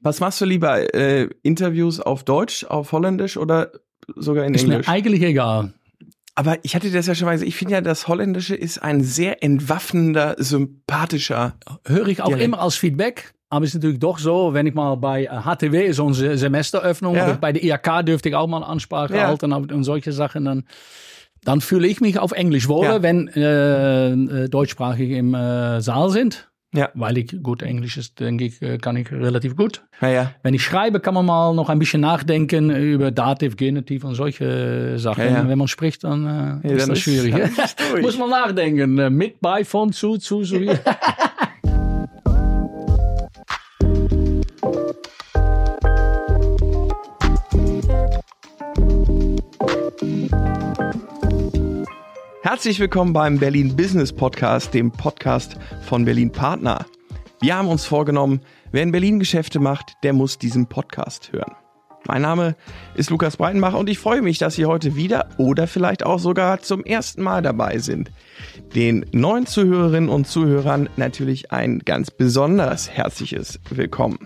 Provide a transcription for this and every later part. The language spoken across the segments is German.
Was machst du lieber? Äh, Interviews auf Deutsch, auf Holländisch oder sogar in Ist Englisch? mir eigentlich egal. Aber ich hatte das ja schon mal gesagt, ich finde ja, das Holländische ist ein sehr entwaffnender, sympathischer. Höre ich auch Direkt. immer als Feedback. Aber es ist natürlich doch so, wenn ich mal bei äh, HTW ist unsere Semesteröffnung, Ja. bei der IHK dürfte ich auch mal eine Ansprache Ja. halten und solche Sachen, dann, dann fühle ich mich auf Englisch wohler, Ja. wenn äh, äh, deutschsprachig im äh, Saal sind. Ja. Weil ich gut Englisch ist, denke ich, äh, kann ich relativ gut. Naja. Wenn ich schreibe, kann man mal noch ein bisschen nachdenken über Dativ, Genitiv und solche Sachen. Ja, ja. Wenn man spricht, dann, äh, Ja, ist dann das schwierig. ist. Muss man nachdenken. Äh, Mit, bei, von, zu, zu, so Herzlich willkommen beim Berlin Business Podcast, dem Podcast von Berlin Partner. Wir haben uns vorgenommen, wer in Berlin Geschäfte macht, der muss diesen Podcast hören. Mein Name ist Lukas Breitenbach und ich freue mich, dass Sie heute wieder oder vielleicht auch sogar zum ersten Mal dabei sind. Den neuen Zuhörerinnen und Zuhörern natürlich ein ganz besonders herzliches Willkommen.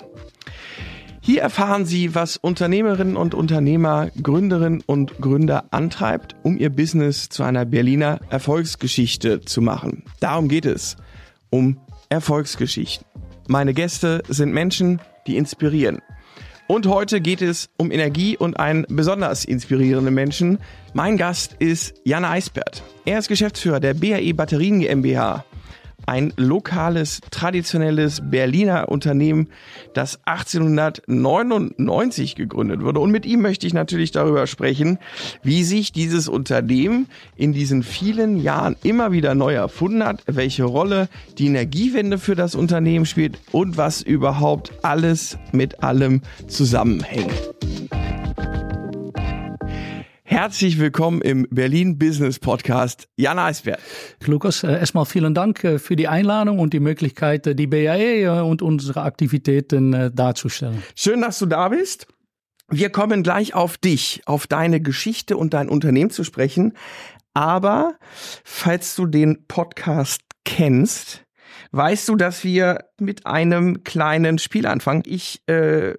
Hier erfahren Sie, was Unternehmerinnen und Unternehmer, Gründerinnen und Gründer antreibt, um ihr Business zu einer Berliner Erfolgsgeschichte zu machen. Darum geht es. Um Erfolgsgeschichten. Meine Gäste sind Menschen, die inspirieren. Und heute geht es um Energie und einen besonders inspirierenden Menschen. Mein Gast ist Jan Eisbert. Er ist Geschäftsführer der BAE Batterien GmbH. Ein lokales, traditionelles Berliner Unternehmen, das 1899 gegründet wurde. Und mit ihm möchte ich natürlich darüber sprechen, wie sich dieses Unternehmen in diesen vielen Jahren immer wieder neu erfunden hat, welche Rolle die Energiewende für das Unternehmen spielt und was überhaupt alles mit allem zusammenhängt. Herzlich willkommen im Berlin Business Podcast, Jan Eisbert. Lukas, äh, erstmal vielen Dank äh, für die Einladung und die Möglichkeit, äh, die BAE und unsere Aktivitäten darzustellen. Schön, dass du da bist. Wir kommen gleich auf dich, auf deine Geschichte und dein Unternehmen zu sprechen. Aber falls du den Podcast kennst, weißt du, dass wir mit einem kleinen Spiel anfangen. Ich äh,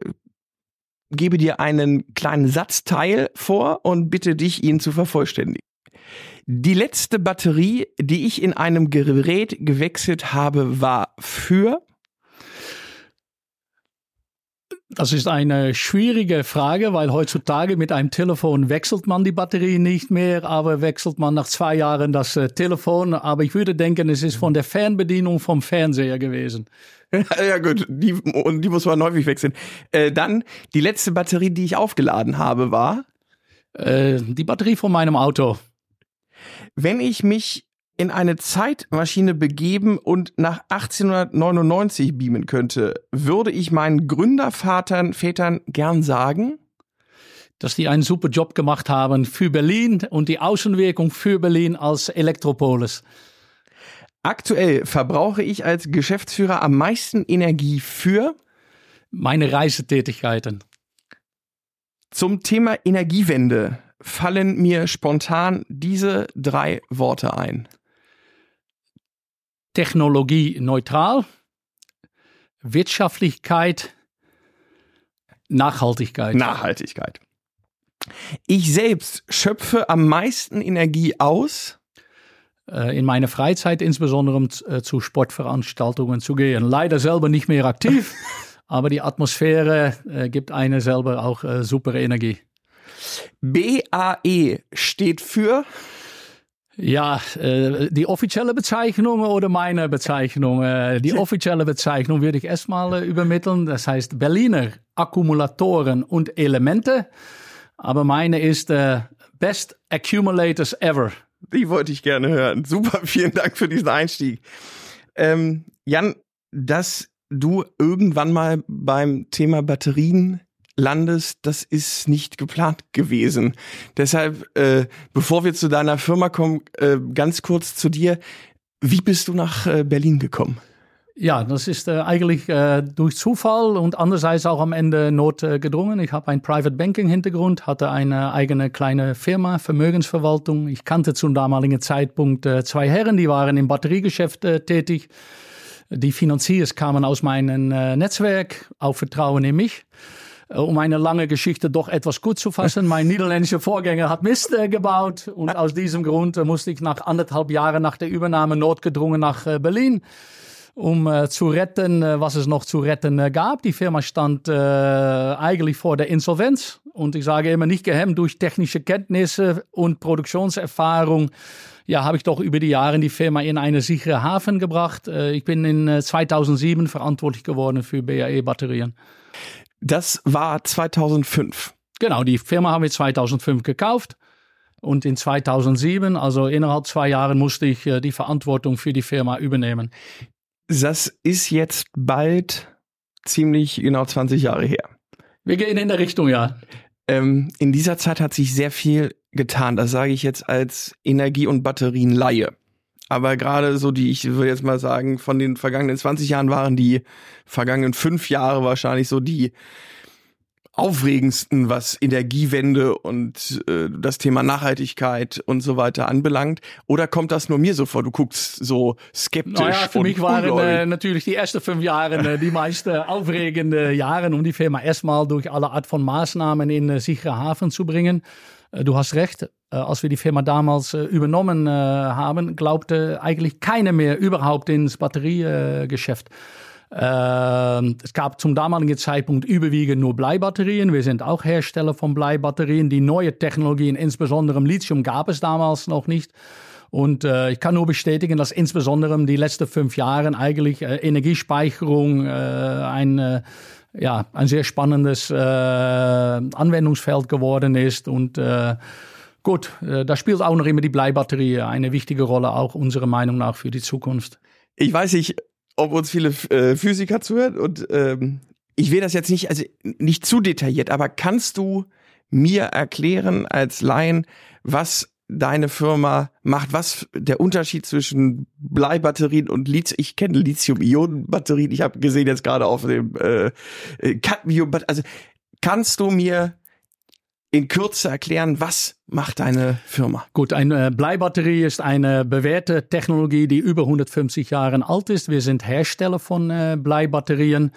gebe dir einen kleinen Satzteil vor und bitte dich, ihn zu vervollständigen. Die letzte Batterie, die ich in einem Gerät gewechselt habe, war für Das ist eine schwierige Frage, weil heutzutage mit einem Telefon wechselt man die Batterie nicht mehr, aber wechselt man nach zwei Jahren das äh, Telefon. Aber ich würde denken, es ist von der Fernbedienung vom Fernseher gewesen. Ja gut, die, und die muss man häufig wechseln. Äh, dann die letzte Batterie, die ich aufgeladen habe, war, Äh, die Batterie von meinem Auto. wenn ich mich in eine Zeitmaschine begeben und nach 1899 beamen könnte, würde ich meinen Gründervatern, Vätern gern sagen, dass die einen super Job gemacht haben für Berlin und die Außenwirkung für Berlin als Elektropolis. Aktuell verbrauche ich als Geschäftsführer am meisten Energie für Meine Reisetätigkeiten. zum Thema Energiewende fallen mir spontan diese drei Worte ein. Technologie neutral, Wirtschaftlichkeit, Nachhaltigkeit. Nachhaltigkeit. Ich selbst schöpfe am meisten Energie aus. Äh, in meiner Freizeit insbesondere äh, zu Sportveranstaltungen zu gehen. Leider selber nicht mehr aktiv, aber die Atmosphäre äh, gibt eine selber auch super Energie. BAE steht für Ja, die offizielle Bezeichnung oder meine Bezeichnung? Die offizielle Bezeichnung würde ich erstmal übermitteln. Das heißt Berliner Akkumulatoren und Elemente. Aber meine ist Best Accumulators Ever. Die wollte ich gerne hören. Super, vielen Dank für diesen Einstieg. Ähm, Jan, dass du irgendwann mal beim Thema Batterien landest, das ist nicht geplant gewesen. Deshalb, äh, bevor wir zu deiner Firma kommen, äh, ganz kurz zu dir. Wie bist du nach äh, Berlin gekommen? Ja, das ist äh, eigentlich äh, durch Zufall und andererseits auch am Ende Not äh, gedrungen. Ich habe einen Private Banking Hintergrund, hatte eine eigene kleine Firma, Vermögensverwaltung. Ich kannte zum damaligen Zeitpunkt äh, zwei Herren, die waren im Batteriegeschäft äh, tätig. Die Finanziers kamen aus meinem äh, Netzwerk, auf Vertrauen in mich. Um eine lange Geschichte doch etwas gut zu fassen. Mein niederländischer Vorgänger hat Mist äh, gebaut und aus diesem Grund äh, musste ich nach anderthalb Jahren nach der Übernahme notgedrungen nach äh, Berlin um äh, zu retten, äh, was es noch zu retten äh, gab. Die Firma stand äh, eigentlich vor der Insolvenz und ich sage immer nicht gehemmt durch technische Kenntnisse und Produktionserfahrung. Ja, habe ich doch über die Jahre die Firma in eine sichere Hafen gebracht. Ich bin in 2007 verantwortlich geworden für BAE-Batterien. Das war 2005. Genau, die Firma haben wir 2005 gekauft. Und in 2007, also innerhalb zwei Jahren, musste ich die Verantwortung für die Firma übernehmen. Das ist jetzt bald ziemlich genau 20 Jahre her. Wir gehen in der Richtung, ja. Ähm, in dieser Zeit hat sich sehr viel getan. Das sage ich jetzt als Energie- und Batterienleihe. Aber gerade so die, ich würde jetzt mal sagen, von den vergangenen 20 Jahren waren die vergangenen fünf Jahre wahrscheinlich so die aufregendsten, was Energiewende und äh, das Thema Nachhaltigkeit und so weiter anbelangt? Oder kommt das nur mir so vor? Du guckst so skeptisch. Naja, für mich waren äh, natürlich die ersten fünf Jahre äh, die meisten aufregende Jahre, um die Firma erstmal durch alle Art von Maßnahmen in äh, sichere Hafen zu bringen. Äh, du hast recht, äh, als wir die Firma damals äh, übernommen haben, glaubte eigentlich keiner mehr überhaupt ins Batteriegeschäft. Ähm, es gab zum damaligen Zeitpunkt überwiegend nur Bleibatterien. Wir sind auch Hersteller von Bleibatterien. Die neue Technologien, insbesondere Lithium, gab es damals noch nicht. Und äh, ich kann nur bestätigen, dass insbesondere die letzten fünf Jahre eigentlich äh, Energiespeicherung äh, ein, äh, ja, ein sehr spannendes äh, Anwendungsfeld geworden ist. Und äh, gut, da spielt auch noch immer die Bleibatterie eine wichtige Rolle, auch unserer Meinung nach für die Zukunft. Ich weiß nicht, ob uns viele äh, Physiker zuhören und ähm, ich will das jetzt nicht, also nicht zu detailliert, aber kannst du mir erklären als Laien, was deine Firma macht, was der Unterschied zwischen Bleibatterien und Lithium, ich kenne Lithium-Ionen-Batterien, ich habe gesehen jetzt gerade auf dem äh, äh Cadmium, also kannst du mir in Kürze erklären, was macht deine Firma? Gut, eine Bleibatterie ist eine bewährte Technologie, die über 150 Jahre alt ist. Wir sind Hersteller von äh, Bleibatterien.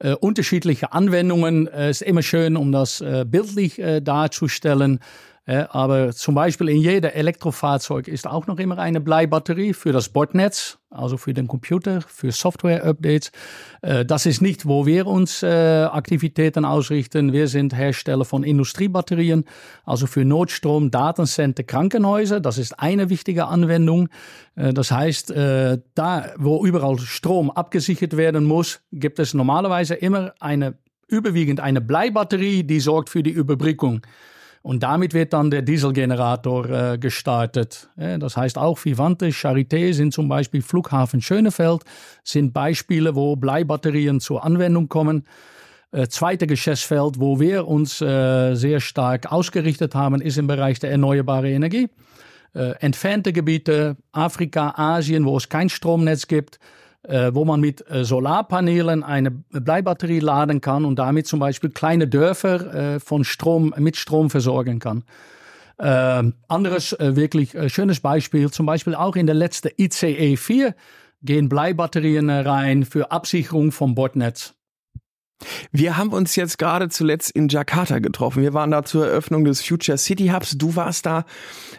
Äh, unterschiedliche Anwendungen. Es äh, ist immer schön, um das äh, bildlich äh, darzustellen. Äh, aber zum Beispiel in jeder Elektrofahrzeug ist auch noch immer eine Bleibatterie für das Bordnetz, also für den Computer, für Software-Updates. Äh, das ist nicht, wo wir uns äh, Aktivitäten ausrichten. Wir sind Hersteller von Industriebatterien, also für Notstrom, Datencenter, Krankenhäuser. Das ist eine wichtige Anwendung. Das heißt, da, wo überall Strom abgesichert werden muss, gibt es normalerweise immer eine überwiegend eine Bleibatterie, die sorgt für die Überbrückung. Und damit wird dann der Dieselgenerator äh, gestartet. Ja, das heißt auch Vivante, Charité sind zum Beispiel Flughafen Schönefeld, sind Beispiele, wo Bleibatterien zur Anwendung kommen. Äh, zweite Geschäftsfeld, wo wir uns äh, sehr stark ausgerichtet haben, ist im Bereich der erneuerbaren Energie. Äh, entfernte Gebiete, Afrika, Asien, wo es kein Stromnetz gibt, wo man mit äh, Solarpanelen eine Bleibatterie laden kann und damit zum Beispiel kleine Dörfer äh, von Strom mit Strom versorgen kann. Äh, anderes äh, wirklich äh, schönes Beispiel, zum Beispiel auch in der letzten ICE 4 gehen Bleibatterien rein für Absicherung vom Bordnetz. Wir haben uns jetzt gerade zuletzt in Jakarta getroffen. Wir waren da zur Eröffnung des Future City Hubs. Du warst da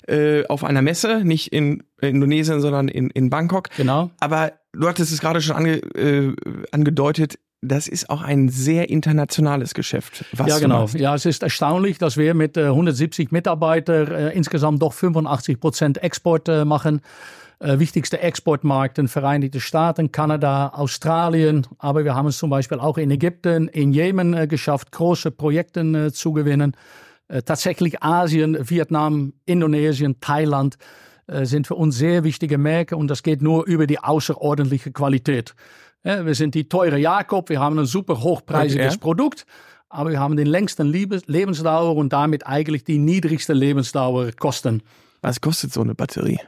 äh, auf einer Messe, nicht in Indonesien, sondern in, in Bangkok. Genau. Aber du hattest es gerade schon ange, äh, angedeutet, das ist auch ein sehr internationales Geschäft. Was ja, genau. Ja, es ist erstaunlich, dass wir mit äh, 170 Mitarbeitern äh, insgesamt doch 85 Prozent Export äh, machen. Äh, wichtigste Exportmärkten Vereinigte Staaten, Kanada, Australien. Aber wir haben es zum Beispiel auch in Ägypten, in Jemen äh, geschafft, große Projekte äh, zu gewinnen. Äh, tatsächlich Asien, Vietnam, Indonesien, Thailand äh, sind für uns sehr wichtige Märkte und das geht nur über die außerordentliche Qualität. Ja, wir sind die teure Jakob, wir haben ein super hochpreisiges okay. Produkt, aber wir haben den längsten Lebensdauer und damit eigentlich die niedrigste Lebensdauer Kosten. Was kostet so eine Batterie?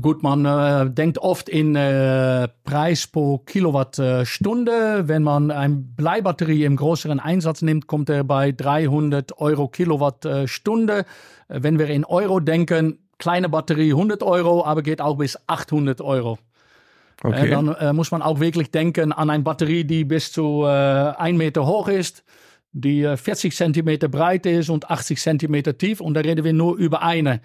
Gut, man äh, denkt oft in äh, Preis pro Kilowattstunde. Wenn man eine Bleibatterie im größeren Einsatz nimmt, kommt er bei 300 Euro Kilowattstunde. Wenn wir in Euro denken, kleine Batterie 100 Euro, aber geht auch bis 800 Euro. Okay. Äh, dann äh, muss man auch wirklich denken an eine Batterie, die bis zu äh, ein Meter hoch ist, die 40 Zentimeter breit ist und 80 Zentimeter tief. Und da reden wir nur über eine.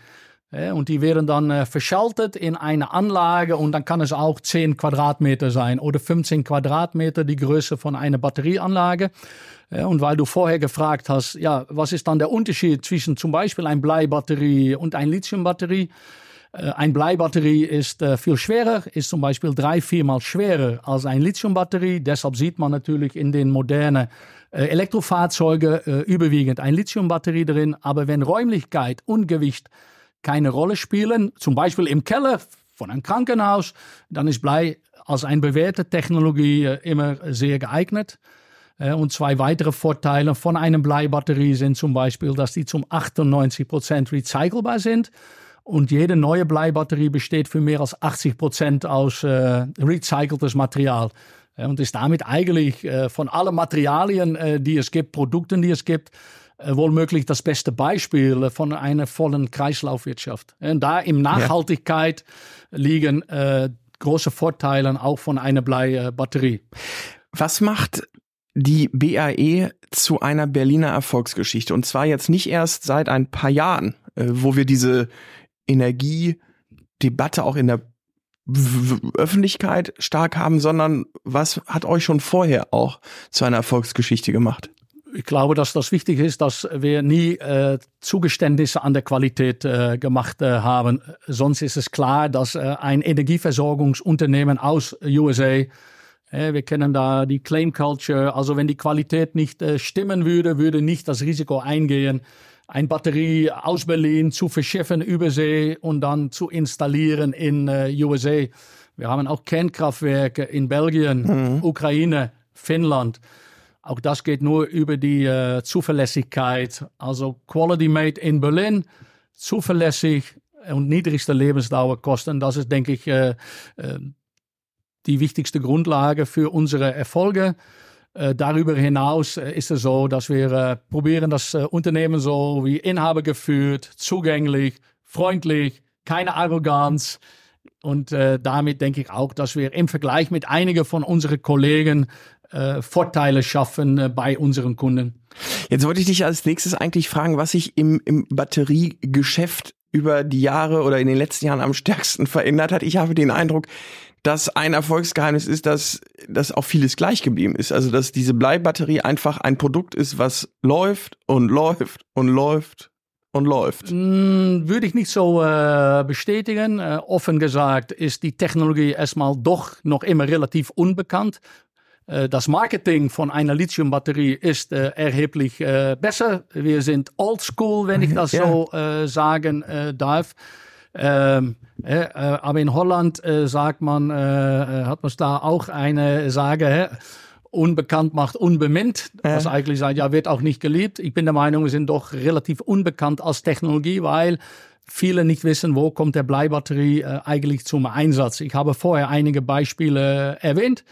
Und die werden dann äh, verschaltet in eine Anlage und dann kann es auch 10 Quadratmeter sein oder 15 Quadratmeter die Größe von einer Batterieanlage. Und weil du vorher gefragt hast, ja, was ist dann der Unterschied zwischen zum Beispiel ein Bleibatterie und ein Lithiumbatterie? Äh, ein Bleibatterie ist äh, viel schwerer, ist zum Beispiel drei, viermal schwerer als ein Lithiumbatterie. Deshalb sieht man natürlich in den modernen Elektrofahrzeugen überwiegend ein Lithiumbatterie drin. Aber wenn Räumlichkeit und Gewicht keine Rolle spielen, zum Beispiel im Keller von einem Krankenhaus, dann ist Blei als eine bewährte Technologie immer sehr geeignet. Und zwei weitere Vorteile von einer Bleibatterie sind zum Beispiel, dass die zum 98 Prozent recycelbar sind. Und jede neue Bleibatterie besteht für mehr als 80 Prozent aus äh, recyceltes Material. Und ist damit eigentlich äh, von allen Materialien, äh, die es gibt, Produkten, die es gibt, äh, wohl möglich das beste Beispiel von einer vollen Kreislaufwirtschaft. Und da im Nachhaltigkeit ja. liegen äh, große Vorteile auch von einer Bleibatterie. Was macht die BAE zu einer Berliner Erfolgsgeschichte? Und zwar jetzt nicht erst seit ein paar Jahren, äh, wo wir diese Energiedebatte auch in der Öffentlichkeit stark haben, sondern was hat euch schon vorher auch zu einer Erfolgsgeschichte gemacht? Ich glaube, dass das wichtig ist, dass wir nie äh, Zugeständnisse an der Qualität äh, gemacht äh, haben. Sonst ist es klar, dass äh, ein Energieversorgungsunternehmen aus USA äh, wir kennen da die Claim Culture. Also wenn die Qualität nicht äh, stimmen würde, würde nicht das Risiko eingehen, eine Batterie aus Berlin zu verschiffen über See und dann zu installieren in USA. Wir haben auch Kernkraftwerke in Belgien, mhm. Ukraine, Finnland. Auch das geht nur über die äh, Zuverlässigkeit. Also Quality Made in Berlin, zuverlässig und niedrigste Lebensdauerkosten. Das ist, denke ich, äh, äh, die wichtigste Grundlage für unsere Erfolge. Äh, darüber hinaus äh, ist es so, dass wir äh, probieren, das Unternehmen so wie Inhaber geführt, zugänglich, freundlich, keine Arroganz. Und damit denke ich auch, dass wir im Vergleich mit einigen von unseren Kollegen Vorteile schaffen bei unseren Kunden. Jetzt wollte ich dich als nächstes eigentlich fragen, was sich im, im Batteriegeschäft über die Jahre oder in den letzten Jahren am stärksten verändert hat. Ich habe den Eindruck, dass ein Erfolgsgeheimnis ist, dass, dass auch vieles gleich geblieben ist. Also, dass diese Bleibatterie einfach ein Produkt ist, was läuft und läuft und läuft und läuft. Mm, würde ich nicht so äh, bestätigen. Äh, offen gesagt ist die Technologie erstmal doch noch immer relativ unbekannt. Äh, das Marketing von einer Lithiumbatterie ist äh, erheblich äh, besser. Wir sind oldschool, wenn ich das ja. so sagen darf. Ähm, äh, aber in Holland äh, sagt man, äh, hat man da auch eine Sage, äh, unbekannt macht unbeminnt, was eigentlich sagt, ja, wird auch nicht geliebt. Ich bin der Meinung, wir sind doch relativ unbekannt als Technologie, weil viele nicht wissen, wo kommt der Bleibatterie äh, eigentlich zum Einsatz. Ich habe vorher einige Beispiele erwähnt.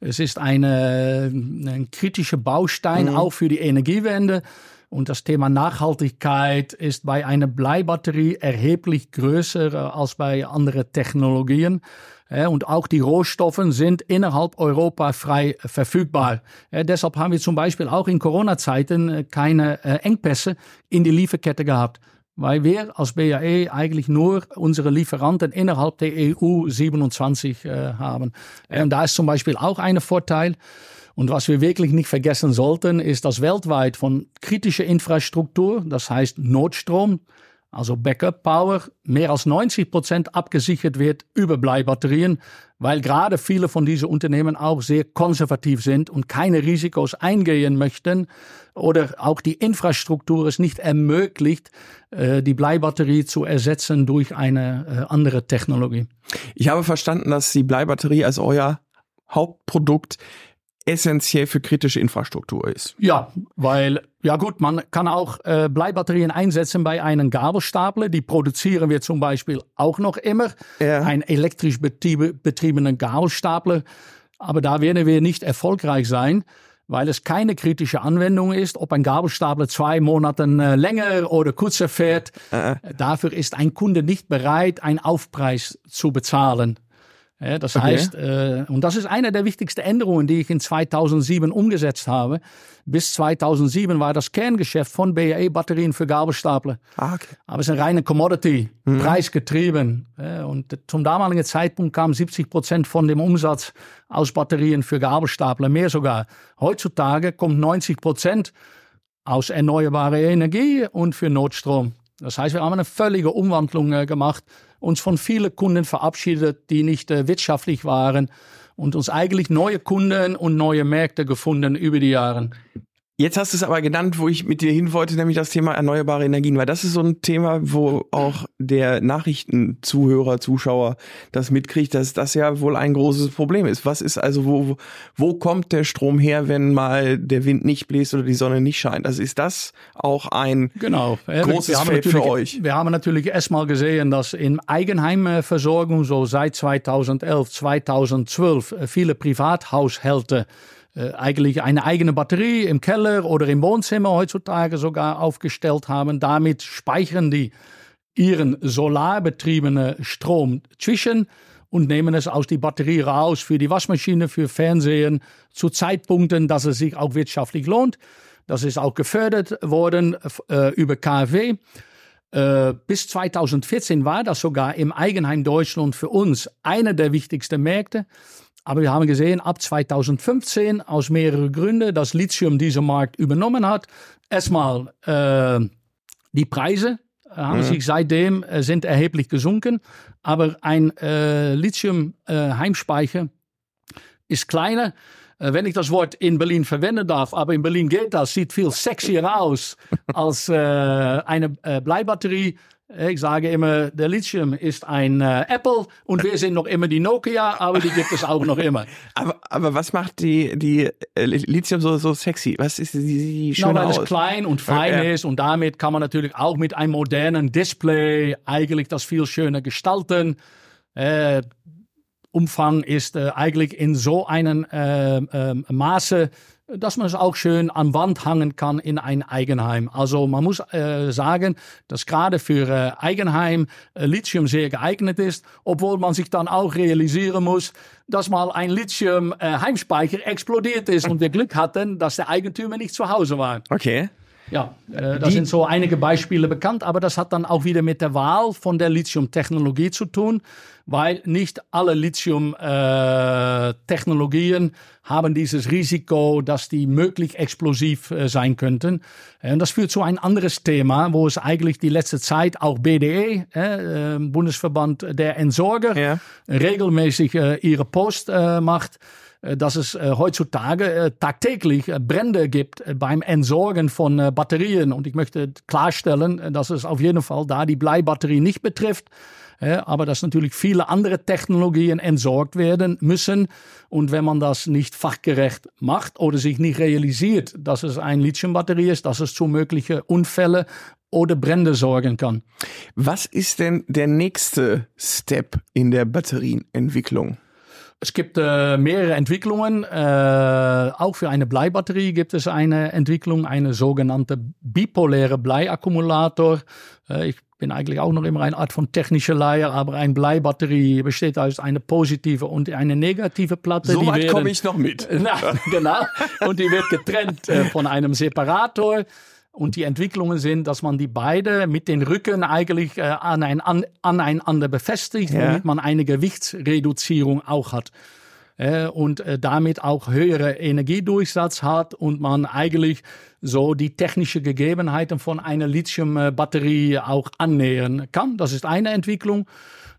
Es ist eine, ein kritischer Baustein mhm. auch für die Energiewende. Und das Thema Nachhaltigkeit ist bei einer Bleibatterie erheblich größer äh, als bei anderen Technologien. Und auch die Rohstoffe sind innerhalb Europa frei verfügbar. Deshalb haben wir zum Beispiel auch in Corona-Zeiten äh, keine äh, Engpässe in die Lieferkette gehabt. Weil wir als BAE eigentlich nur unsere Lieferanten innerhalb der EU 27 haben. Und da ist zum Beispiel auch ein Vorteil. Und was wir wirklich nicht vergessen sollten, ist, dass weltweit von kritischer Infrastruktur, das heißt Notstrom, also Backup Power, mehr als 90 Prozent abgesichert wird über Bleibatterien, weil gerade viele von diesen Unternehmen auch sehr konservativ sind und keine Risikos eingehen möchten oder auch die Infrastruktur es nicht ermöglicht, äh, die Bleibatterie zu ersetzen durch eine äh, andere Technologie. Ich habe verstanden, dass die Bleibatterie als euer Hauptprodukt essentiell für kritische Infrastruktur ist. Ja, weil, ja gut, man kann auch äh, Bleibatterien einsetzen bei einem Gabelstapler. Die produzieren wir zum Beispiel auch noch immer. Ja. Ein elektrisch betriebenen Gabelstapler. Aber da werden wir nicht erfolgreich sein, weil es keine kritische Anwendung ist, ob ein Gabelstapler zwei Monate äh, länger oder kürzer fährt. Äh. Dafür ist ein Kunde nicht bereit, einen Aufpreis zu bezahlen. Ja, das okay. heißt, äh, und das ist eine der wichtigsten Änderungen, die ich in 2007 umgesetzt habe. Bis 2007 war das Kerngeschäft von BAE Batterien für Gabelstapler. Ah, okay. Aber es ist eine reine Commodity, mhm. preisgetrieben. Ja, und zum damaligen Zeitpunkt kam 70 Prozent von dem Umsatz aus Batterien für Gabelstapler, mehr sogar. Heutzutage kommt 90 Prozent aus erneuerbarer Energie und für Notstrom. Das heißt, wir haben eine völlige Umwandlung äh, gemacht uns von vielen Kunden verabschiedet, die nicht äh, wirtschaftlich waren und uns eigentlich neue Kunden und neue Märkte gefunden über die Jahre. Jetzt hast du es aber genannt, wo ich mit dir hin wollte, nämlich das Thema erneuerbare Energien, weil das ist so ein Thema, wo auch der Nachrichtenzuhörer, Zuschauer das mitkriegt, dass das ja wohl ein großes Problem ist. Was ist also, wo, wo kommt der Strom her, wenn mal der Wind nicht bläst oder die Sonne nicht scheint? Also ist das auch ein genau. großes Feld für euch? Wir haben natürlich erstmal gesehen, dass in Eigenheimversorgung so seit 2011, 2012 viele Privathaushalte äh, eigentlich eine eigene Batterie im Keller oder im Wohnzimmer heutzutage sogar aufgestellt haben. Damit speichern die ihren solarbetriebenen Strom zwischen und nehmen es aus die Batterie raus für die Waschmaschine, für Fernsehen, zu Zeitpunkten, dass es sich auch wirtschaftlich lohnt. Das ist auch gefördert worden äh, über KfW. Äh, bis 2014 war das sogar im Eigenheim Deutschland für uns einer der wichtigsten Märkte. Aber wir haben gesehen, ab 2015 aus mehreren Gründen, dass Lithium diesen Markt übernommen hat. Erstmal äh, die Preise haben mhm. sich seitdem äh, sind erheblich gesunken. Aber ein äh, Lithium-Heimspeicher äh, ist kleiner. Äh, wenn ich das Wort in Berlin verwenden darf, aber in Berlin geht das, sieht viel sexier aus als äh, eine Bleibatterie. Ich sage immer, der Lithium ist ein äh, Apple und wir sind noch immer die Nokia, aber die gibt es auch noch immer. aber, aber was macht die, die äh, Lithium so, so sexy? Was ist die, die schön no, weil es klein und fein ja. ist und damit kann man natürlich auch mit einem modernen Display eigentlich das viel schöner gestalten. Äh, Umfang ist äh, eigentlich in so einem äh, äh, Maße dass man es auch schön an Wand hangen kann in ein Eigenheim. Also man muss äh, sagen, dass gerade für äh, Eigenheim äh, Lithium sehr geeignet ist, obwohl man sich dann auch realisieren muss, dass mal ein Lithium-Heimspeicher äh, explodiert ist und wir Glück hatten, dass der Eigentümer nicht zu Hause war. Okay. Ja, äh, da sind so einige Beispiele bekannt, aber das hat dann auch wieder mit der Wahl von der Lithium-Technologie zu tun, weil nicht alle Lithium-Technologien äh, haben dieses Risiko, dass die möglich explosiv äh, sein könnten. Und das führt zu ein anderes Thema, wo es eigentlich die letzte Zeit auch BDE, äh, Bundesverband der Entsorger, ja. regelmäßig äh, ihre Post äh, macht. Äh, dass es äh, heutzutage äh, tagtäglich Brände gibt beim Entsorgen von Batterien. Und ich möchte klarstellen, dass es auf jeden Fall da die Bleibatterie nicht betrifft. Aber dass natürlich viele andere Technologien entsorgt werden müssen. Und wenn man das nicht fachgerecht macht oder sich nicht realisiert, dass es eine Lithiumbatterie ist, dass es zu möglichen Unfällen oder Brände sorgen kann. Was ist denn der nächste Step in der Batterienentwicklung? Es gibt äh, mehrere Entwicklungen. Äh, auch für eine Bleibatterie gibt es eine Entwicklung, eine sogenannte bipoläre Bleiakkumulator. Äh, ich bin eigentlich auch noch immer eine Art von technischer Leier, aber eine Bleibatterie besteht aus einer positive und eine negative Platte. So weit komme ich noch mit. Na, genau. Und die wird getrennt äh, von einem Separator. Und die Entwicklungen sind, dass man die beide mit den Rücken eigentlich äh, an ein, an, aneinander befestigt, ja. damit man eine Gewichtsreduzierung auch hat. Äh, und äh, damit auch höhere Energiedurchsatz hat und man eigentlich so die technische Gegebenheiten von einer Lithium-Batterie auch annähern kann. Das ist eine Entwicklung.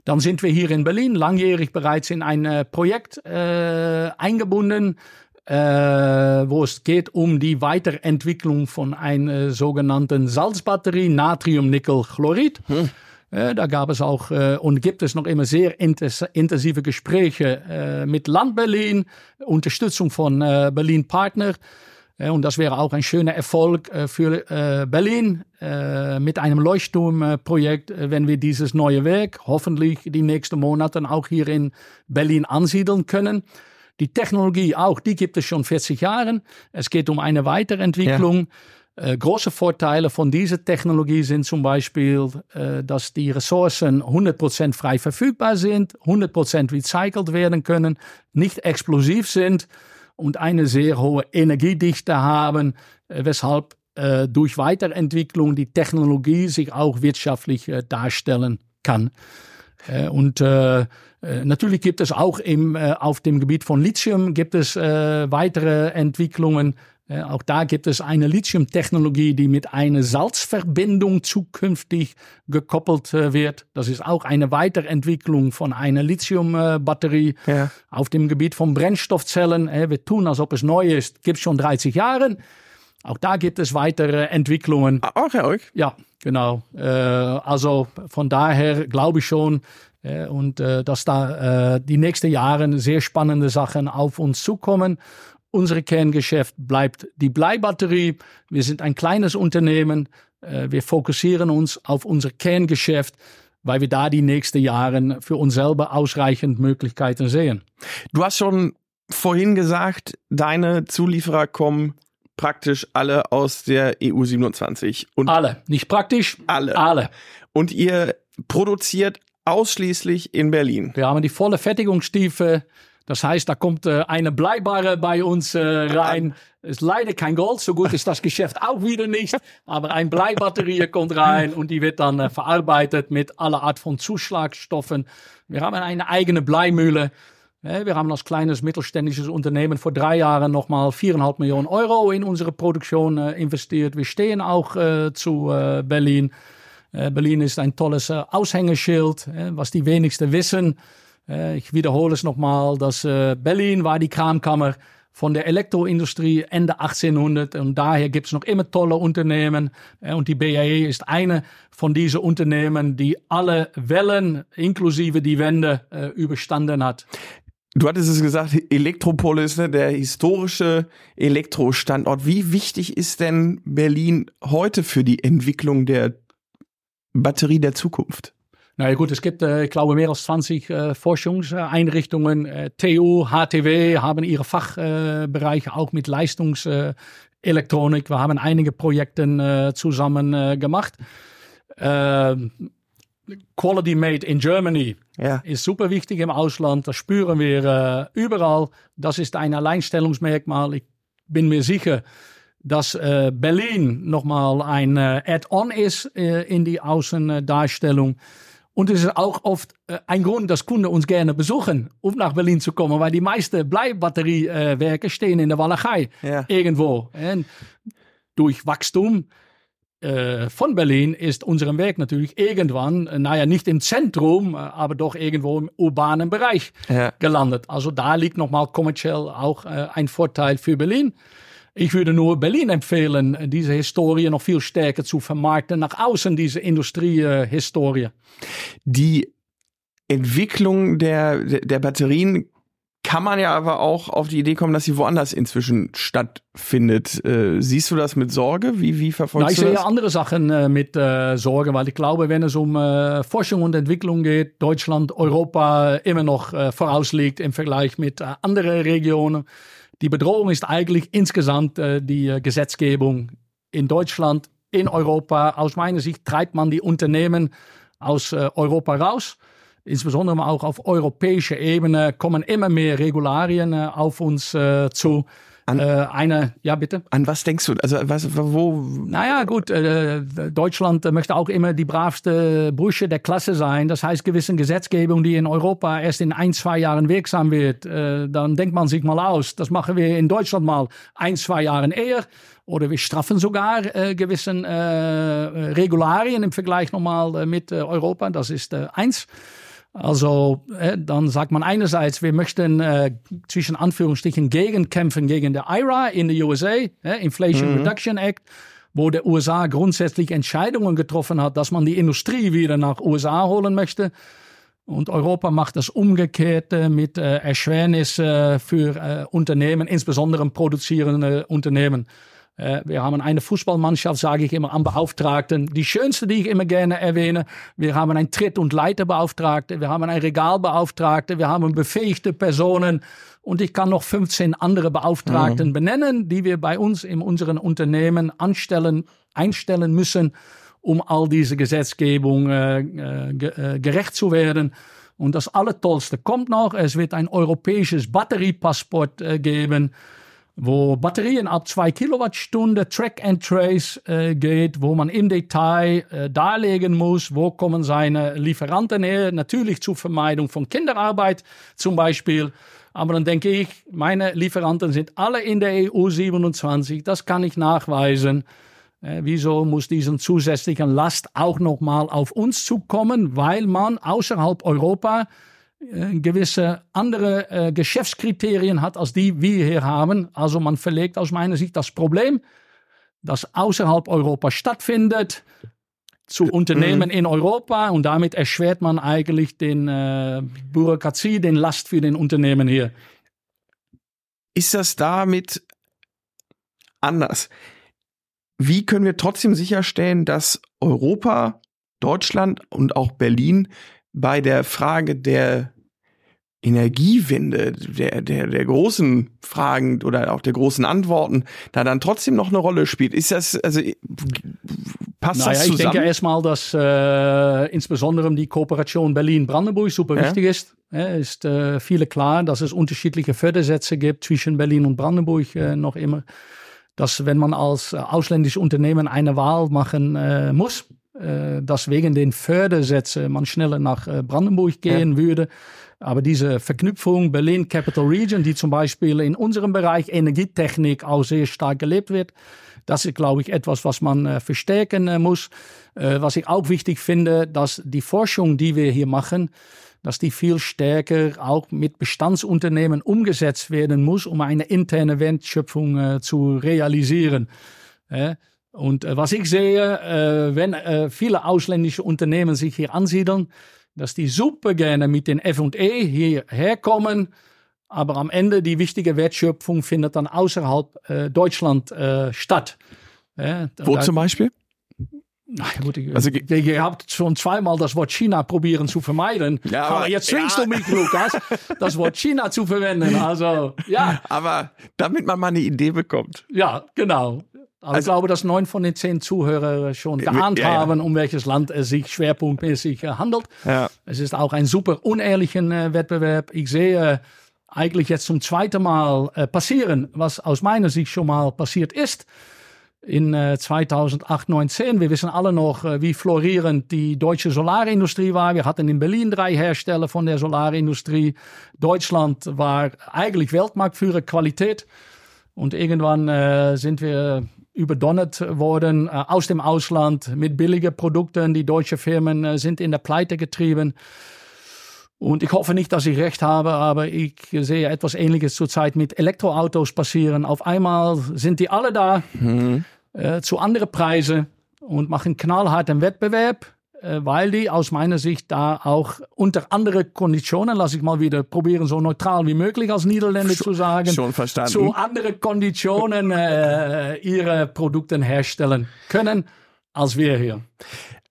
Dann sind wir hier in Berlin langjährig bereits in ein äh, Projekt äh, eingebunden, wo es geht um die Weiterentwicklung von einer sogenannten Salzbatterie, Natrium-Nickel-Chlorid. Hm. Äh, da gab es auch äh, und gibt es noch immer sehr intensive Gespräche äh, mit Land Berlin, Unterstützung von äh, Berlin Partner. Äh, und das wäre auch ein schöner Erfolg äh, für Berlin mit einem Leuchtturmprojekt, wenn wir dieses neue Werk hoffentlich die nächsten Monate auch hier in Berlin ansiedeln können. Die Technologie auch, die gibt es schon 40 Jahre. Es geht um eine Weiterentwicklung. Äh, große Vorteile von dieser Technologie sind zum Beispiel, äh, dass die Ressourcen 100% frei verfügbar sind, 100% recycelt werden können, nicht explosiv sind und eine sehr hohe Energiedichte haben, äh, weshalb äh, durch Weiterentwicklung die Technologie sich auch wirtschaftlich äh, darstellen kann. Äh, und natürlich gibt es auch im, äh, auf dem Gebiet von Lithium gibt es äh, weitere Entwicklungen. Äh, auch da gibt es eine Lithium-Technologie, die mit einer Salzverbindung zukünftig gekoppelt äh, wird. Das ist auch eine Weiterentwicklung von einer Lithium-Batterie. Ja. Auf dem Gebiet von Brennstoffzellen, äh, wir tun, als ob es neu ist, gibt es schon 30 Jahre. Auch da gibt es weitere Entwicklungen. Auch ja, euch? Ja, genau. Äh, also von daher glaube ich schon, äh, und äh, dass da äh, die nächsten Jahre sehr spannende Sachen auf uns zukommen. Unser Kerngeschäft bleibt die Bleibatterie. Wir sind ein kleines Unternehmen. Äh, wir fokussieren uns auf unser Kerngeschäft, weil wir da die nächsten Jahre für uns selber ausreichend Möglichkeiten sehen. Du hast schon vorhin gesagt, deine Zulieferer kommen praktisch alle aus der EU 27. Und alle, nicht praktisch, alle. Alle. Und ihr produziert ausschließlich in Berlin. Wir haben die volle Fertigungsstiefe. Das heißt, da kommt äh, eine Bleibare bei uns äh, rein. Ist leider kein Gold, so gut ist das Geschäft auch wieder nicht. Aber ein Bleibatterie kommt rein und die wird dann äh, verarbeitet mit aller Art von Zuschlagstoffen. Wir haben eine eigene Bleimühle. Wir haben als kleines mittelständisches Unternehmen vor drei Jahren nochmal viereinhalb Millionen Euro in unsere Produktion äh, investiert. Wir stehen auch äh, zu äh, Berlin. Äh, Berlin ist ein tolles äh, Aushängeschild, äh, was die wenigsten wissen. ich wiederhole es nochmal, dass Berlin war die Kramkammer von der Elektroindustrie Ende 1800 und daher gibt es noch immer tolle Unternehmen und die BAE ist eine von diesen Unternehmen, die alle Wellen inklusive die Wende überstanden hat. Du hattest es gesagt, Elektropolis, ne, der historische Elektrostandort. Wie wichtig ist denn Berlin heute für die Entwicklung der Batterie der Zukunft? Na ja, gut, es gibt, äh, ich glaube, mehr als 20 äh, Forschungseinrichtungen. Äh, TU, HTW haben ihre Fachbereiche auch mit Leistungselektronik. Wir haben einige Projekte äh, zusammen äh, gemacht. Ähm, Quality Made in Germany ja. ist super wichtig im Ausland. Das spüren wir äh, überall. Das ist ein Alleinstellungsmerkmal. Ich bin mir sicher, dass äh, Berlin nochmal ein äh, Add-on ist äh, in die Außendarstellung. Und es ist auch oft äh, ein Grund, dass Kunden uns gerne besuchen, um nach Berlin zu kommen, weil die meisten Bleibatteriewerke stehen in der Walachei ja. irgendwo. Und durch Wachstum äh, von Berlin ist unser Weg natürlich irgendwann, äh, naja, nicht im Zentrum, aber doch irgendwo im urbanen Bereich ja. gelandet. Also da liegt nochmal kommerziell auch ein Vorteil für Berlin. Ich würde nur Berlin empfehlen, diese Historie noch viel stärker zu vermarkten nach außen, diese Industriehistorie. Die Entwicklung der, der Batterien kann man ja aber auch auf die Idee kommen, dass sie woanders inzwischen stattfindet. Äh, siehst du das mit Sorge? Wie, wie verfolgst Na, ich du das? Ich sehe andere Sachen äh, mit äh, Sorge, weil ich glaube, wenn es um äh, Forschung und Entwicklung geht, Deutschland, Europa immer noch äh, vorausliegt im Vergleich mit äh, anderen Regionen. Die Bedrohung ist eigentlich insgesamt äh, die äh, Gesetzgebung in Deutschland, in Europa. Aus meiner Sicht treibt man die Unternehmen aus äh, Europa raus insbesondere auch auf europäischer Ebene kommen immer mehr Regularien äh, auf uns äh, zu. An, äh, eine, ja bitte. An was denkst du? Also was, wo? Naja, gut, äh, Deutschland möchte auch immer die bravste Brüche der Klasse sein. Das heißt, gewisse Gesetzgebung, die in Europa erst in ein, zwei Jahren wirksam wird, äh, dann denkt man sich mal aus. Das machen wir in Deutschland mal ein, zwei Jahren eher. Oder wir straffen sogar äh, gewissen äh, Regularien im Vergleich nochmal äh, mit äh, Europa. Das ist äh, eins. Also äh, dann sagt man einerseits, wir möchten äh, zwischen Anführungsstrichen gegenkämpfen gegen der IRA in den USA, äh, Inflation mhm. Reduction Act, wo der USA grundsätzlich Entscheidungen getroffen hat, dass man die Industrie wieder nach USA holen möchte. Und Europa macht das Umgekehrte mit äh, Erschwernis äh, für äh, Unternehmen, insbesondere produzierende Unternehmen. Äh, wir haben eine Fußballmannschaft, sage ich immer, am Beauftragten. Die schönste, die ich immer gerne erwähne. Wir haben einen Tritt- und Leiterbeauftragte. Wir haben einen Regalbeauftragte. Wir haben befähigte Personen. Und ich kann noch 15 andere Beauftragten mhm. benennen, die wir bei uns in unseren Unternehmen anstellen, einstellen müssen, um all diese Gesetzgebung äh, äh, gerecht zu werden. Und das Allertollste kommt noch. Es wird ein europäisches Batteriepassport äh, geben wo Batterien ab zwei Kilowattstunde Track and Trace äh, geht, wo man im Detail äh, darlegen muss, wo kommen seine Lieferanten her, natürlich zur Vermeidung von Kinderarbeit zum Beispiel. Aber dann denke ich, meine Lieferanten sind alle in der EU 27, das kann ich nachweisen. Äh, wieso muss diesen zusätzlichen Last auch nochmal auf uns zukommen, weil man außerhalb Europa äh, gewisse andere äh, Geschäftskriterien hat, als die wir hier haben. Also man verlegt aus meiner Sicht das Problem, das außerhalb Europa stattfindet, zu Unternehmen mhm. in Europa und damit erschwert man eigentlich den äh, Bürokratie, den Last für den Unternehmen hier. Ist das damit anders? Wie können wir trotzdem sicherstellen, dass Europa, Deutschland und auch Berlin bei der Frage der Energiewende, der, der, der großen Fragen oder auch der großen Antworten, da dann trotzdem noch eine Rolle spielt. Ist das, also passt naja, das zusammen? Ich denke erstmal, dass äh, insbesondere die Kooperation Berlin-Brandenburg super ja? wichtig ist. Ja, ist äh, viele klar, dass es unterschiedliche Fördersätze gibt zwischen Berlin und Brandenburg äh, noch immer. Dass wenn man als äh, ausländisches Unternehmen eine Wahl machen äh, muss, dass wegen den Fördersätzen man schneller nach äh, Brandenburg gehen ja. würde. Aber diese Verknüpfung Berlin Capital Region, die zum Beispiel in unserem Bereich Energietechnik auch sehr stark gelebt wird, das ist, glaube ich, etwas, was man verstärken muss. Was ich auch wichtig finde, dass die Forschung, die wir hier machen, dass die viel stärker auch mit Bestandsunternehmen umgesetzt werden muss, um eine interne Wertschöpfung zu realisieren. Und äh, was ich sehe, äh, wenn viele ausländische Unternehmen sich hier ansiedeln, dass die super gerne mit den F&E hierher kommen, aber am Ende die wichtige Wertschöpfung findet dann außerhalb äh, Deutschland äh, statt. Wo da, zum Beispiel? Na gut, ich, also, ihr habt schon zweimal das Wort China probieren zu vermeiden. Ja, aber, aber jetzt zwingst ja. du mich, Lukas, das Wort China zu verwenden. Also, ja. Aber damit man mal eine Idee bekommt. Ja, genau. Aber also, ich glaube, dass neun von den zehn Zuhörer schon geahnt ja, ja. haben, um welches Land es sich schwerpunktmäßig äh, handelt. Ja. Es ist auch ein super unehrlichen äh, Wettbewerb. Ich sehe eigentlich jetzt zum zweiten Mal äh, passieren, was aus meiner Sicht schon mal passiert ist. In äh, 2008, 9, 10. Wir wissen alle noch, äh, wie florierend die deutsche Solarindustrie war. Wir hatten in Berlin drei Hersteller von der Solarindustrie. Deutschland war eigentlich Weltmarktführer Qualität. Und irgendwann äh, sind wir überdonnert worden äh, aus dem Ausland mit billigen Produkten. Die deutschen Firmen äh, sind in der Pleite getrieben. Und ich hoffe nicht, dass ich recht habe, aber ich sehe etwas Ähnliches zurzeit mit Elektroautos passieren. Auf einmal sind die alle da mhm. äh, zu anderen Preisen und machen knallharten Wettbewerb. Äh, weil die aus meiner Sicht da auch unter andere Konditionen, lasse ich mal wieder probieren, so neutral wie möglich als Niederländer schon, zu sagen, schon verstanden. zu andere Konditionen äh, ihre Produkte herstellen können als wir hier.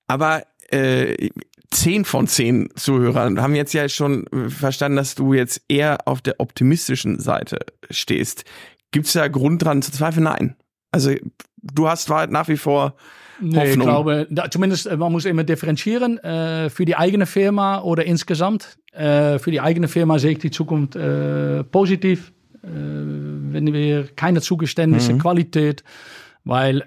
Aber äh, zehn von zehn Zuhörern haben jetzt ja schon verstanden, dass du jetzt eher auf der optimistischen Seite stehst. Gibt es da Grund dran zu zweifeln? Nein. Also du hast nach wie vor Nee, Hoffnung. ich glaube, da, zumindest äh, man muss immer differenzieren äh, für die eigene Firma oder insgesamt. Äh, für die eigene Firma sehe ich die Zukunft äh, positiv, äh, wenn wir keine Zugeständnisse, mhm. Qualität, weil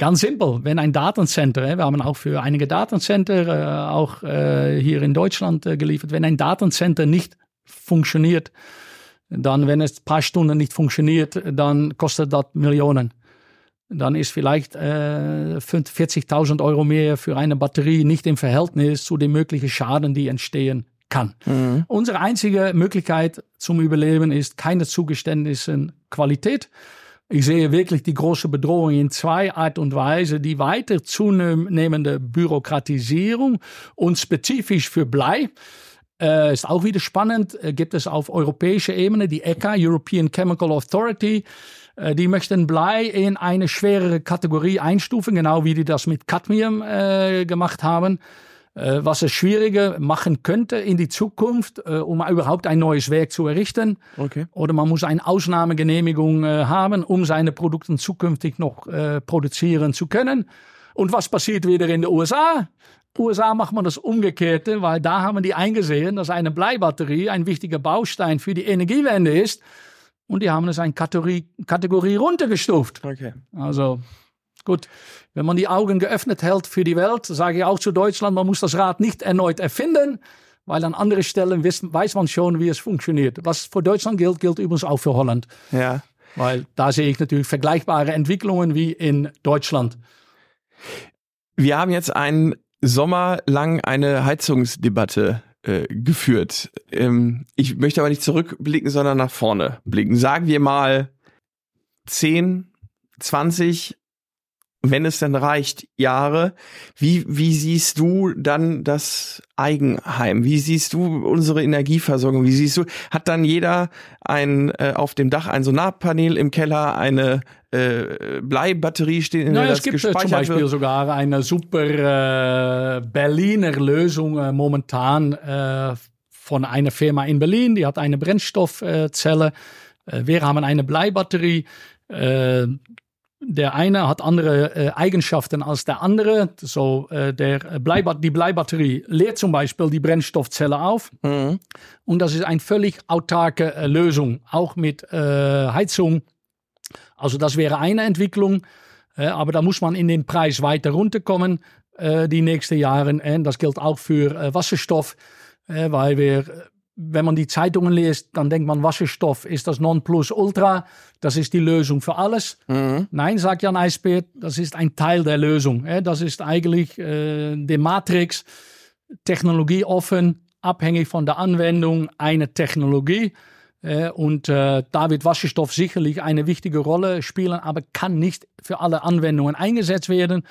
Ganz simpel, wenn ein Datencenter, wir haben auch für einige Datencenter äh, auch äh, hier in Deutschland äh, geliefert, wenn ein Datencenter nicht funktioniert, dann, wenn es ein paar Stunden nicht funktioniert, dann kostet das Millionen dann ist vielleicht äh, 40.000 Euro mehr für eine Batterie nicht im Verhältnis zu den möglichen Schaden, die entstehen kann. Mhm. Unsere einzige Möglichkeit zum Überleben ist keine Zugeständnisse Qualität. Ich sehe wirklich die große Bedrohung in zwei Art und Weise. Die weiter zunehmende Bürokratisierung und spezifisch für Blei. Äh, ist auch wieder spannend. Äh, gibt es auf europäischer Ebene die ECHA, European Chemical Authority die möchten Blei in eine schwerere Kategorie einstufen, genau wie die das mit Cadmium äh, gemacht haben. Äh, was es schwieriger machen könnte in die Zukunft, äh, um überhaupt ein neues Werk zu errichten. Okay. Oder man muss eine Ausnahmegenehmigung äh, haben, um seine Produkte zukünftig noch äh, produzieren zu können. Und was passiert wieder in den USA? USA macht man das Umgekehrte, weil da haben die eingesehen, dass eine Bleibatterie ein wichtiger Baustein für die Energiewende ist. Und die haben es eine Kategorie, Kategorie runtergestuft. Okay. Also gut, wenn man die Augen geöffnet hält für die Welt, sage ich auch zu Deutschland, man muss das Rad nicht erneut erfinden, weil an anderen Stellen weiß man schon, wie es funktioniert. Was für Deutschland gilt, gilt übrigens auch für Holland. Ja. Weil da sehe ich natürlich vergleichbare Entwicklungen wie in Deutschland. Wir haben jetzt einen Sommer lang eine Heizungsdebatte äh, geführt. Ähm, ich möchte aber nicht zurückblicken, sondern nach vorne blicken. Sagen wir mal 10, 20, wenn es dann reicht, Jahre. Wie, wie siehst du dann das Eigenheim? Wie siehst du unsere Energieversorgung? Wie siehst du, hat dann jeder ein äh, auf dem Dach ein Solarpanel im Keller, eine äh, Bleibatterie stehen, in naja, der das es gibt äh, gespeichert zum Beispiel wird? sogar eine super äh, Berliner Lösung äh, momentan äh, von einer Firma in Berlin, die hat eine Brennstoffzelle. Äh, wir haben eine Bleibatterie. Äh, der eine hat andere Eigenschaften als der andere. So, der Bleibat die Bleibatterie leert zum Beispiel die Brennstoffzelle auf. Mhm. Und das ist eine völlig autarke Lösung, auch mit Heizung. Also das wäre eine Entwicklung, äh, aber da muss man in den Preis weiter runterkommen äh, die nächsten Jahre. Und das gilt auch für äh, Wasserstoff, äh, weil wir, wenn man die Zeitungen liest, dann denkt man, Wasserstoff ist das Nonplusultra, das ist die Lösung für alles. Mhm. Nein, sagt Jan Eisbeert, das ist ein Teil der Lösung. Äh, das ist eigentlich äh, die Matrix, technologieoffen, abhängig von der Anwendung, eine Technologie. Äh, und äh, da wird Wasserstoff sicherlich eine wichtige Rolle spielen, aber kann nicht für alle Anwendungen eingesetzt werden.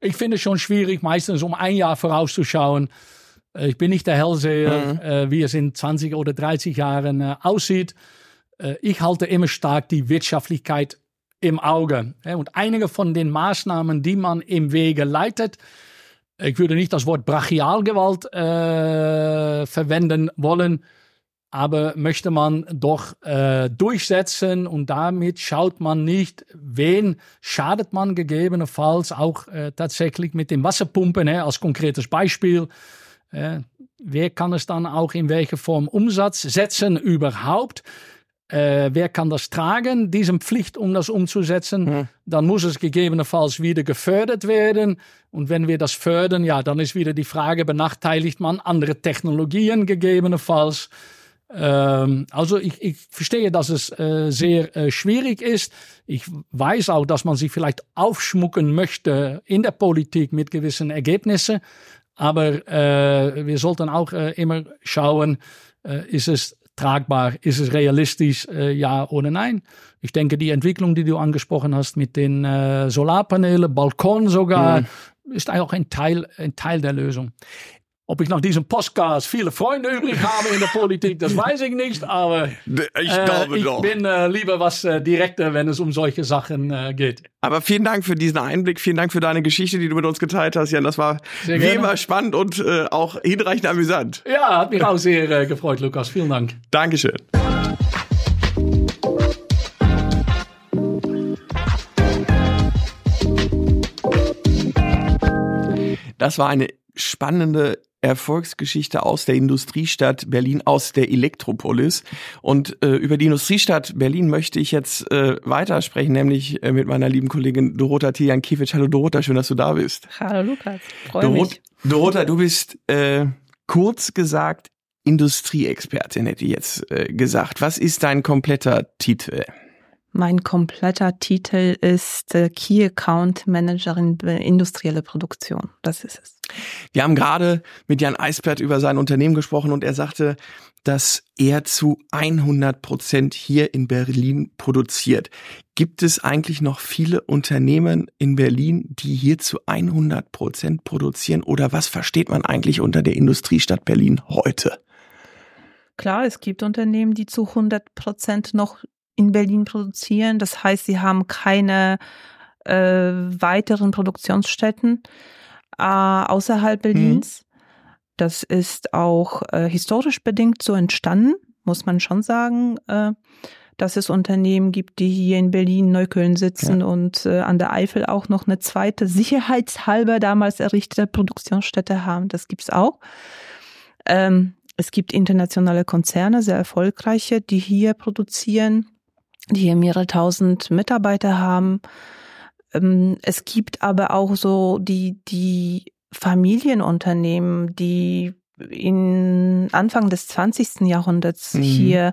Ich finde es schon schwierig, meistens um ein Jahr vorauszuschauen. Äh, Ich bin nicht der Hellseher, äh, wie es in 20 oder 30 Jahren äh, aussieht. Äh, Ich halte immer stark die Wirtschaftlichkeit im Auge. Und einige von den Maßnahmen, die man im Wege leitet, ich würde nicht das Wort Brachialgewalt verwenden wollen, aber möchte man doch äh, durchsetzen und damit schaut man nicht, wen schadet man gegebenenfalls auch äh, tatsächlich mit den Wasserpumpen äh, als konkretes Beispiel. Äh, wer kann es dann auch in welcher Form Umsatz setzen überhaupt? Äh, wer kann das tragen, diese Pflicht, um das umzusetzen? Dann muss es gegebenenfalls wieder gefördert werden. Und wenn wir das fördern, ja, dann ist wieder die Frage, benachteiligt man andere Technologien gegebenenfalls? Ähm, also ich, ich verstehe, dass es äh, sehr äh, schwierig ist. Ich weiß auch, dass man sich vielleicht aufschmucken möchte in der Politik mit gewissen Ergebnissen. Aber äh, wir sollten auch äh, immer schauen, äh, ist es tragbar, ist es realistisch, äh, ja oder nein. Ich denke, die Entwicklung, die du angesprochen hast mit den äh, Solarpanelen, Balkon sogar, ist auch ein Teil, ein Teil der Lösung. Ob ich nach diesem Podcast viele Freunde übrig habe in der Politik, das weiß ich nicht, aber Ich äh, ich doch. bin äh, lieber was äh, direkter, wenn es um solche Sachen äh, geht. Aber vielen Dank für diesen Einblick, vielen Dank für deine Geschichte, die du mit uns geteilt hast, Jan. Das war Sehr wie gerne. immer spannend und äh, auch hinreichend amüsant. Ja, hat mich auch sehr äh, gefreut, Lukas. Vielen Dank. Dankeschön. Das war eine spannende Erfolgsgeschichte aus der Industriestadt Berlin, aus der Elektropolis. Und äh, über die Industriestadt Berlin möchte ich jetzt äh, weitersprechen, nämlich äh, mit meiner lieben Kollegin Dorota Tijan-Kiewicz. Hallo Dorota, schön, dass du da bist. Hallo Lukas, freue Dorot mich. Dorota, du bist äh, kurz gesagt Industrieexpertin, hätte ich jetzt äh, gesagt. Was ist dein kompletter Titel? Mein kompletter Titel ist äh, Key Account Managerin für industrielle Produktion. Das ist es. Wir haben gerade mit Jan Eisbert über sein Unternehmen gesprochen und er sagte, dass er zu 100 Prozent hier in Berlin produziert. Gibt es eigentlich noch viele Unternehmen in Berlin, die hier zu 100 Prozent produzieren? Oder was versteht man eigentlich unter der Industriestadt Berlin heute? Klar, es gibt Unternehmen, die zu 100 Prozent noch in Berlin produzieren. Das heißt, sie haben keine äh, weiteren Produktionsstätten äh, außerhalb Berlins. Mhm. Das ist auch äh, historisch bedingt so entstanden, muss man schon sagen, äh, dass es Unternehmen gibt, die hier in Berlin, Neukölln sitzen ja. und äh, an der Eifel auch noch eine zweite sicherheitshalber damals errichtete Produktionsstätte haben. Das gibt's auch. Ähm, es gibt internationale Konzerne, sehr erfolgreiche, die hier produzieren, die hier mehrere tausend Mitarbeiter haben. Ähm, es gibt aber auch so die, die Familienunternehmen, die in Anfang des 20. Jahrhunderts mhm. hier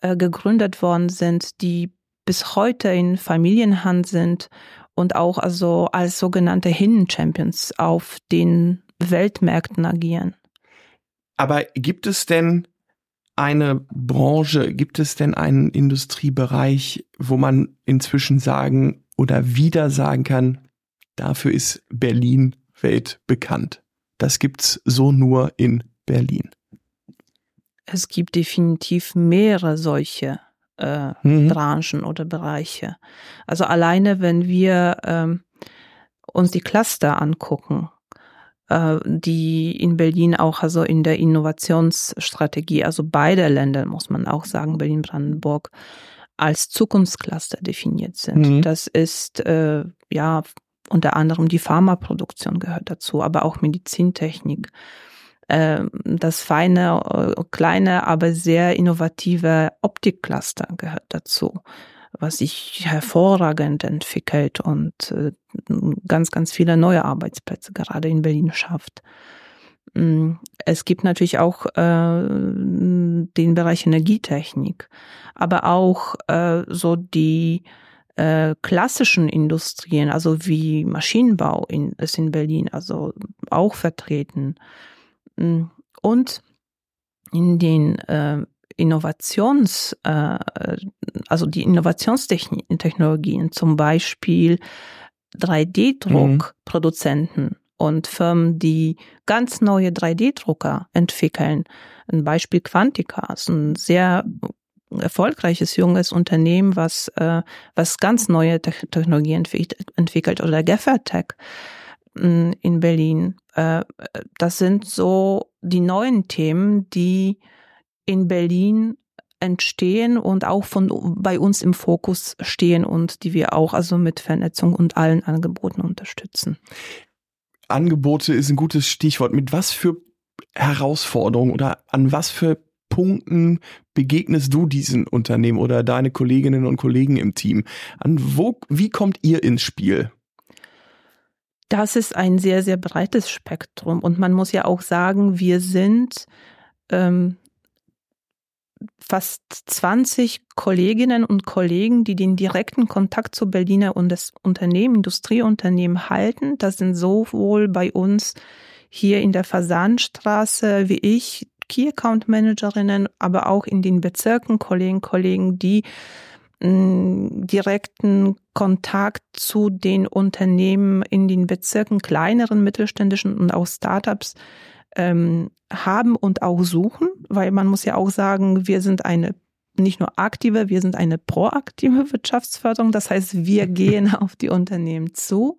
äh, gegründet worden sind, die bis heute in Familienhand sind und auch also als sogenannte Hidden Champions auf den Weltmärkten agieren. Aber gibt es denn eine Branche, gibt es denn einen Industriebereich, wo man inzwischen sagen oder wieder sagen kann, dafür ist Berlin weltbekannt? Das gibt's so nur in Berlin. Es gibt definitiv mehrere solche äh, mhm. Branchen oder Bereiche. Also alleine, wenn wir ähm, uns die Cluster angucken, die in Berlin auch also in der Innovationsstrategie, also beide Länder, muss man auch sagen, Berlin-Brandenburg, als Zukunftscluster definiert sind. Mhm. Das ist äh, ja unter anderem die Pharmaproduktion gehört dazu, aber auch Medizintechnik. Äh, das feine, äh, kleine, aber sehr innovative Optikcluster gehört dazu was sich hervorragend entwickelt und äh, ganz, ganz viele neue Arbeitsplätze gerade in Berlin schafft. Mm, es gibt natürlich auch äh, den Bereich Energietechnik, aber auch äh, so die äh, klassischen Industrien, also wie Maschinenbau in, ist in Berlin, also auch vertreten. Mm, und in den äh, Innovations, äh, also die Innovationstechnologien, zum Beispiel 3D-Druckproduzenten mhm. und Firmen, die ganz neue 3D-Drucker entwickeln. Ein Beispiel Quantica ist ein sehr erfolgreiches junges Unternehmen, was äh, was ganz neue Technologien entwickelt oder Geffertech mm, in Berlin. Äh, das sind so die neuen Themen, die in Berlin entstehen und auch von bei uns im Fokus stehen und die wir auch also mit Vernetzung und allen Angeboten unterstützen. Angebote ist ein gutes Stichwort. Mit was für Herausforderungen oder an was für Punkten begegnest du diesen Unternehmen oder deine Kolleginnen und Kollegen im Team? An wo, wie kommt ihr ins Spiel? Das ist ein sehr, sehr breites Spektrum und man muss ja auch sagen, wir sind ähm, fast 20 Kolleginnen und Kollegen, die den direkten Kontakt zu Berliner und das Unternehmen, Industrieunternehmen halten. Das sind sowohl bei uns hier in der Fasanstraße wie ich, Key Account Managerinnen, aber auch in den Bezirken Kollegen, Kollegen, die mm, direkten Kontakt zu den Unternehmen in den Bezirken, kleineren, mittelständischen und auch Startups ähm, haben und auch suchen, weil man muss ja auch sagen, wir sind eine nicht nur aktive, wir sind eine proaktive Wirtschaftsförderung. Das heißt, wir gehen auf die Unternehmen zu.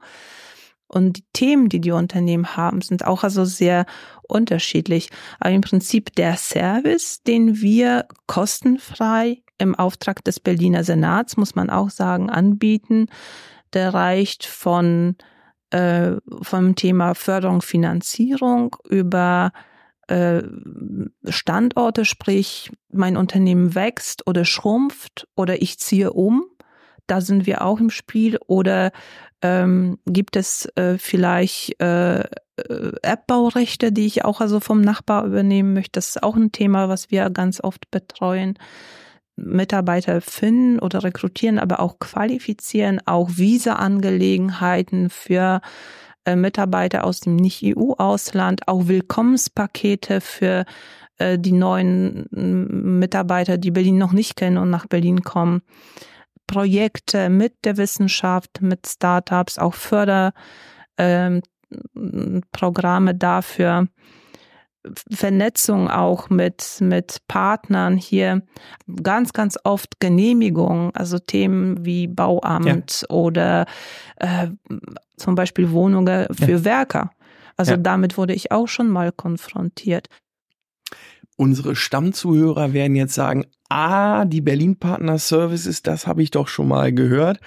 Und die Themen, die die Unternehmen haben, sind auch also sehr unterschiedlich. Aber im Prinzip der Service, den wir kostenfrei im Auftrag des Berliner Senats, muss man auch sagen, anbieten, der reicht von äh, vom Thema Förderung, Finanzierung über äh, Standorte, sprich mein Unternehmen wächst oder schrumpft oder ich ziehe um, da sind wir auch im Spiel oder ähm, gibt es äh, vielleicht äh, äh, App-Baurechte, die ich auch also vom Nachbar übernehmen möchte. Das ist auch ein Thema, was wir ganz oft betreuen. Mitarbeiter finden oder rekrutieren, aber auch qualifizieren, auch Visa-Angelegenheiten für äh, Mitarbeiter aus dem Nicht-EU-Ausland, auch Willkommenspakete für äh, die neuen Mitarbeiter, die Berlin noch nicht kennen und nach Berlin kommen. Projekte mit der Wissenschaft, mit Startups, auch Förderprogramme ähm, dafür. Vernetzung auch mit, mit Partnern hier ganz, ganz oft Genehmigungen, also Themen wie Bauamt ja. oder äh, zum Beispiel Wohnungen für ja. Werker. Also ja. damit wurde ich auch schon mal konfrontiert. Unsere Stammzuhörer werden jetzt sagen, ah, die Berlin Partner Services, das habe ich doch schon mal gehört.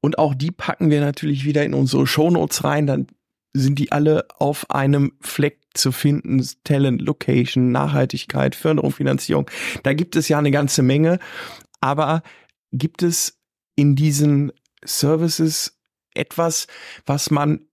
Und auch die packen wir natürlich wieder in unsere Shownotes rein. Dann sind die alle auf einem Fleck zu finden. Talent, Location, Nachhaltigkeit, Förderung, Finanzierung. Da gibt es ja eine ganze Menge. Aber gibt es in diesen Services etwas, was man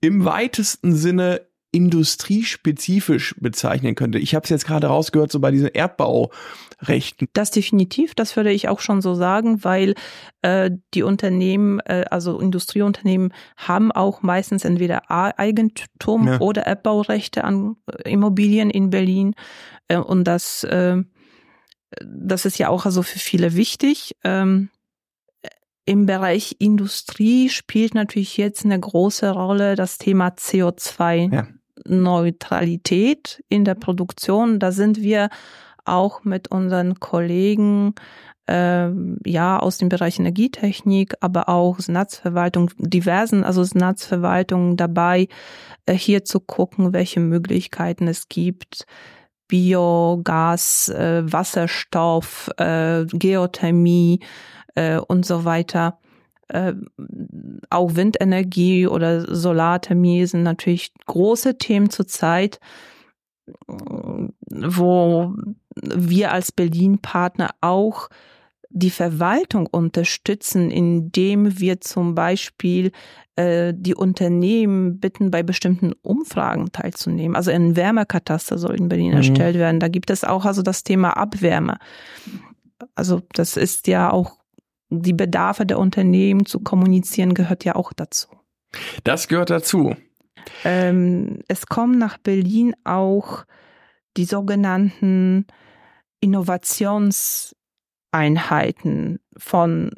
im weitesten Sinne industriespezifisch bezeichnen könnte. Ich habe es jetzt gerade rausgehört, so bei diesen Erdbaurechten. Das definitiv, das würde ich auch schon so sagen, weil äh, die Unternehmen, äh, also Industrieunternehmen, haben auch meistens entweder Eigentum ja. oder Erdbaurechte an äh, Immobilien in Berlin. Äh, und das, äh, das ist ja auch also für viele wichtig. Ähm, im Bereich Industrie spielt natürlich jetzt eine große Rolle das Thema CO2 ja. Neutralität in der Produktion. Da sind wir auch mit unseren Kollegen äh, ja aus dem Bereich Energietechnik, aber auch Netzverwaltung, diversen also Netzverwaltungen dabei, äh, hier zu gucken, welche Möglichkeiten es gibt. Biogas, äh, Wasserstoff, äh, Geothermie, äh, und so weiter. Äh, auch Windenergie oder Solarthermie sind natürlich große Themen zurzeit, wo wir als Berlin-Partner auch die Verwaltung unterstützen, indem wir zum Beispiel äh, die Unternehmen bitten, bei bestimmten Umfragen teilzunehmen. Also ein Wärmekataster soll in Berlin mhm. erstellt werden. Da gibt es auch also das Thema Abwärme. Also das ist ja auch die Bedarfe der Unternehmen zu kommunizieren, gehört ja auch dazu. Das gehört dazu. Ähm, es kommen nach Berlin auch die sogenannten Innovationseinheiten von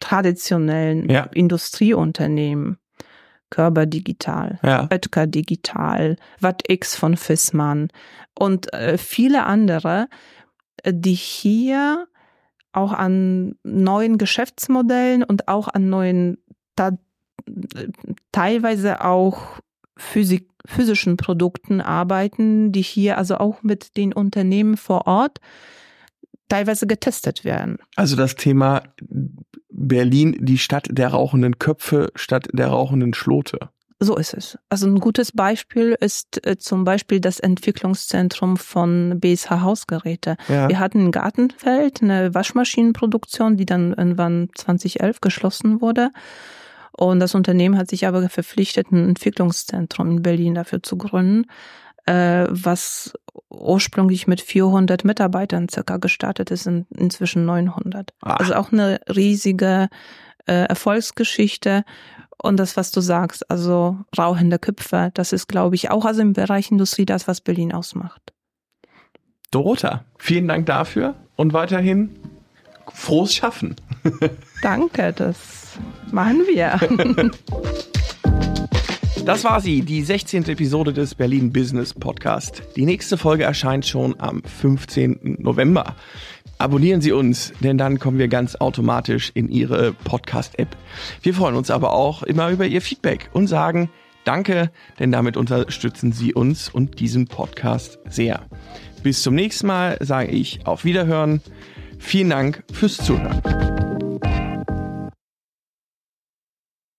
traditionellen ja. Industrieunternehmen. Körper Digital, ja. Oetker Digital, WattX von Fissmann und äh, viele andere, äh, die hier auch an neuen Geschäftsmodellen und auch an neuen, teilweise auch Physik, physischen Produkten arbeiten, die hier also auch mit den Unternehmen vor Ort teilweise getestet werden. Also das Thema Berlin, die Stadt der rauchenden Köpfe statt der rauchenden Schlote. So ist es. Also ein gutes Beispiel ist äh, zum Beispiel das Entwicklungszentrum von BSH Hausgeräte. Ja. Wir hatten in Gartenfeld eine Waschmaschinenproduktion, die dann irgendwann 2011 geschlossen wurde. Und das Unternehmen hat sich aber verpflichtet, ein Entwicklungszentrum in Berlin dafür zu gründen, äh, was ursprünglich mit 400 Mitarbeitern circa gestartet ist, in, inzwischen 900. Ach. Also auch eine riesige äh, Erfolgsgeschichte. Und das, was du sagst, also rauchende Köpfe, das ist, glaube ich, auch also im Bereich Industrie das, was Berlin ausmacht. Dorota, vielen Dank dafür und weiterhin frohes Schaffen. Danke, das machen wir. Das war sie, die 16. Episode des Berlin Business Podcast. Die nächste Folge erscheint schon am 15. November. Abonnieren Sie uns, denn dann kommen wir ganz automatisch in Ihre Podcast-App. Wir freuen uns aber auch immer über Ihr Feedback und sagen Danke, denn damit unterstützen Sie uns und diesen Podcast sehr. Bis zum nächsten Mal sage ich auf Wiederhören. Vielen Dank fürs Zuhören.